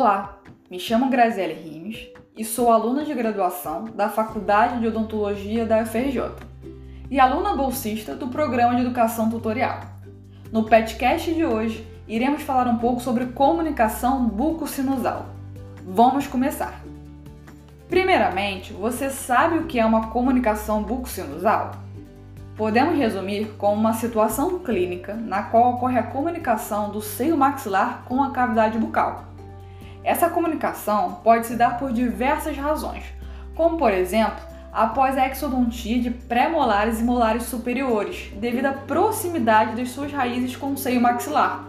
Olá, me chamo Graziele Rimes e sou aluna de graduação da Faculdade de Odontologia da UFRJ e aluna bolsista do Programa de Educação Tutorial. No podcast de hoje, iremos falar um pouco sobre comunicação bucosinusal. Vamos começar! Primeiramente, você sabe o que é uma comunicação bucosinusal? Podemos resumir como uma situação clínica na qual ocorre a comunicação do seio maxilar com a cavidade bucal. Essa comunicação pode se dar por diversas razões, como por exemplo, após a exodontia de pré-molares e molares superiores, devido à proximidade das suas raízes com o seio maxilar.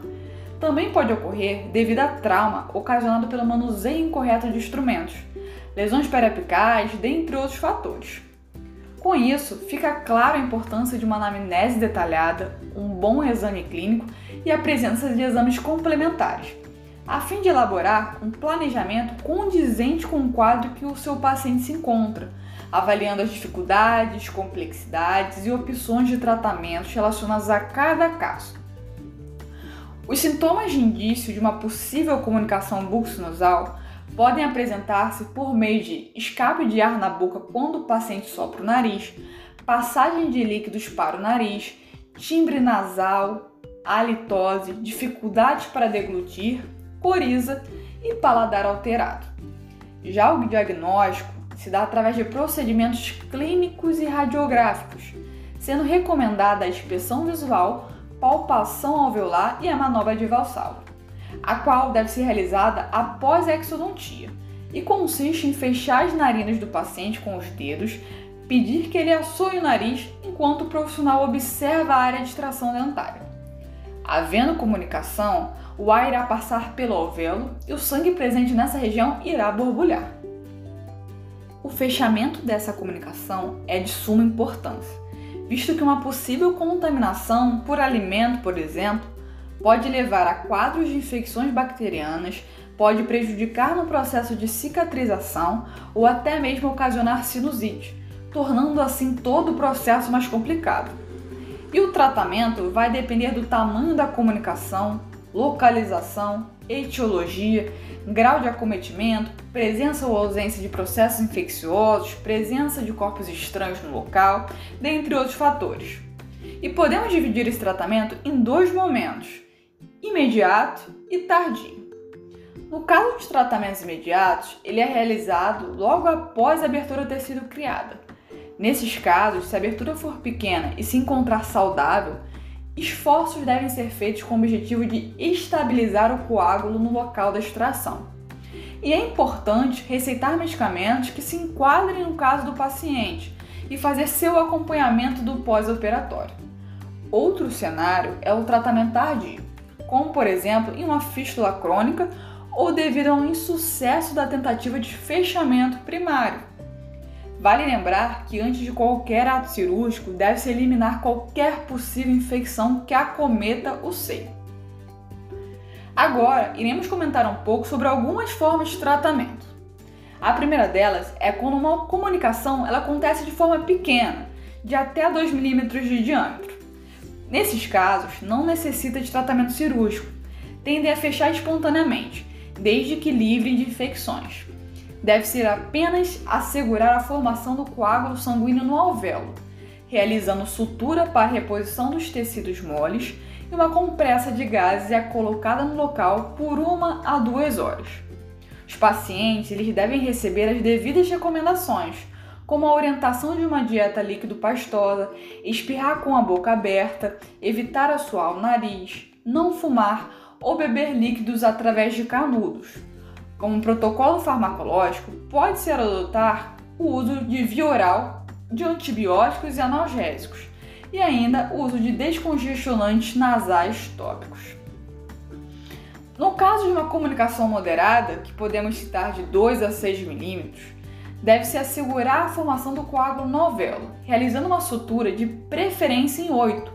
Também pode ocorrer devido a trauma ocasionado pelo manuseio incorreto de instrumentos, lesões periapicais, dentre outros fatores. Com isso, fica clara a importância de uma anamnese detalhada, um bom exame clínico e a presença de exames complementares, a fim de elaborar um planejamento condizente com o quadro que o seu paciente se encontra, avaliando as dificuldades, complexidades e opções de tratamentos relacionados a cada caso. Os sintomas de indício de uma possível comunicação bucosinusal podem apresentar-se por meio de escape de ar na boca quando o paciente sopra o nariz, passagem de líquidos para o nariz, timbre nasal, halitose, dificuldades para deglutir, coriza e paladar alterado. Já o diagnóstico se dá através de procedimentos clínicos e radiográficos, sendo recomendada a inspeção visual, palpação alveolar e a manobra de Valsalva a qual deve ser realizada após a exodontia e consiste em fechar as narinas do paciente com os dedos, pedir que ele assoe o nariz enquanto o profissional observa a área de extração dentária. Havendo comunicação, o ar irá passar pelo alvéolo e o sangue presente nessa região irá borbulhar. O fechamento dessa comunicação é de suma importância, visto que uma possível contaminação por alimento, por exemplo, pode levar a quadros de infecções bacterianas, pode prejudicar no processo de cicatrização ou até mesmo ocasionar sinusite, tornando assim todo o processo mais complicado. E o tratamento vai depender do tamanho da comunicação, localização, etiologia, grau de acometimento, presença ou ausência de processos infecciosos, presença de corpos estranhos no local, dentre outros fatores. E podemos dividir esse tratamento em dois momentos imediato e tardio. No caso dos tratamentos imediatos, ele é realizado logo após a abertura ter sido criada. Nesses casos, se a abertura for pequena e se encontrar saudável, esforços devem ser feitos com o objetivo de estabilizar o coágulo no local da extração. E é importante receitar medicamentos que se enquadrem no caso do paciente e fazer seu acompanhamento do pós-operatório. Outro cenário é o tratamento tardio como por exemplo em uma fístula crônica ou devido a um insucesso da tentativa de fechamento primário. Vale lembrar que antes de qualquer ato cirúrgico deve-se eliminar qualquer possível infecção que acometa o seio. Agora, iremos comentar um pouco sobre algumas formas de tratamento. A primeira delas é quando uma comunicação ela acontece de forma pequena, de até 2 milímetros de diâmetro. Nesses casos, não necessita de tratamento cirúrgico, tendem a fechar espontaneamente, desde que livre de infecções. Deve ser apenas assegurar a formação do coágulo sanguíneo no alvéolo, realizando sutura para reposição dos tecidos moles e uma compressa de gases é colocada no local por uma a duas horas. Os pacientes eles devem receber as devidas recomendações, como a orientação de uma dieta líquido-pastosa, espirrar com a boca aberta, evitar assoar o nariz, não fumar ou beber líquidos através de canudos. Como protocolo farmacológico, pode-se adotar o uso de via oral de antibióticos e analgésicos e ainda o uso de descongestionantes nasais tópicos. No caso de uma comunicação moderada, que podemos citar de 2 a 6 milímetros, deve-se assegurar a formação do coágulo novelo, realizando uma sutura de preferência em 8,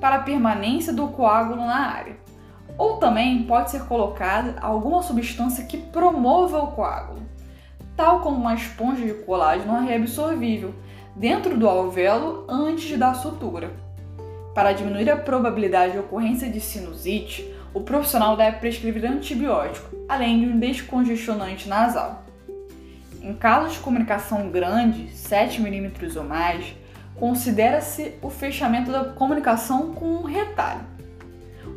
para a permanência do coágulo na área. Ou também pode ser colocada alguma substância que promova o coágulo, tal como uma esponja de colágeno reabsorvível, dentro do alvéolo antes da sutura. Para diminuir a probabilidade de ocorrência de sinusite, o profissional deve prescrever antibiótico, além de um descongestionante nasal. Em casos de comunicação grande, 7 mm ou mais, considera-se o fechamento da comunicação com um retalho.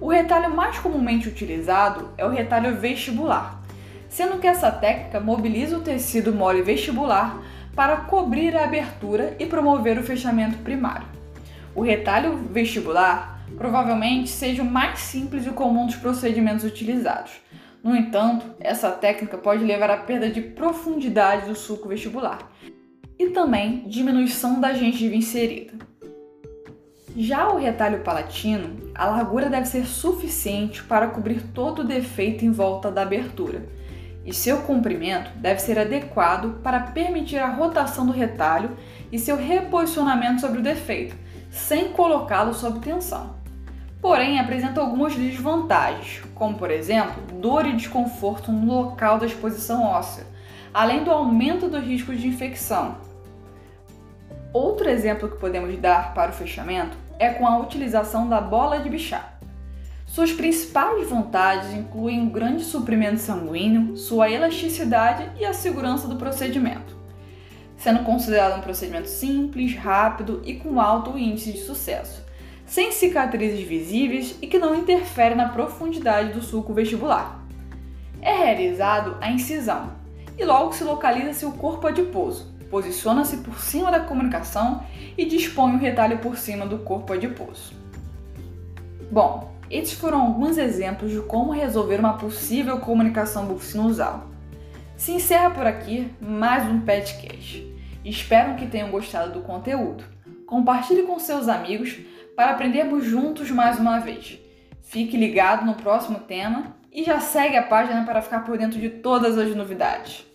O retalho mais comumente utilizado é o retalho vestibular, sendo que essa técnica mobiliza o tecido mole vestibular para cobrir a abertura e promover o fechamento primário. O retalho vestibular provavelmente seja o mais simples e comum dos procedimentos utilizados. No entanto, essa técnica pode levar à perda de profundidade do sulco vestibular e também diminuição da gengiva inserida. Já o retalho palatino, a largura deve ser suficiente para cobrir todo o defeito em volta da abertura, e seu comprimento deve ser adequado para permitir a rotação do retalho e seu reposicionamento sobre o defeito, sem colocá-lo sob tensão. Porém, apresenta algumas desvantagens, como por exemplo, dor e desconforto no local da exposição óssea, além do aumento do risco de infecção. Outro exemplo que podemos dar para o fechamento é com a utilização da bola de bichar. Suas principais vantagens incluem o grande suprimento sanguíneo, sua elasticidade e a segurança do procedimento, sendo considerado um procedimento simples, rápido e com alto índice de sucesso, sem cicatrizes visíveis e que não interfere na profundidade do sulco vestibular. É realizado a incisão e logo se localiza-se o corpo adiposo, posiciona-se por cima da comunicação e dispõe o retalho por cima do corpo adiposo. Bom, esses foram alguns exemplos de como resolver uma possível comunicação bucosinusal. Se encerra por aqui mais um podcast. Espero que tenham gostado do conteúdo. Compartilhe com seus amigos para aprendermos juntos mais uma vez. Fique ligado no próximo tema e já segue a página para ficar por dentro de todas as novidades.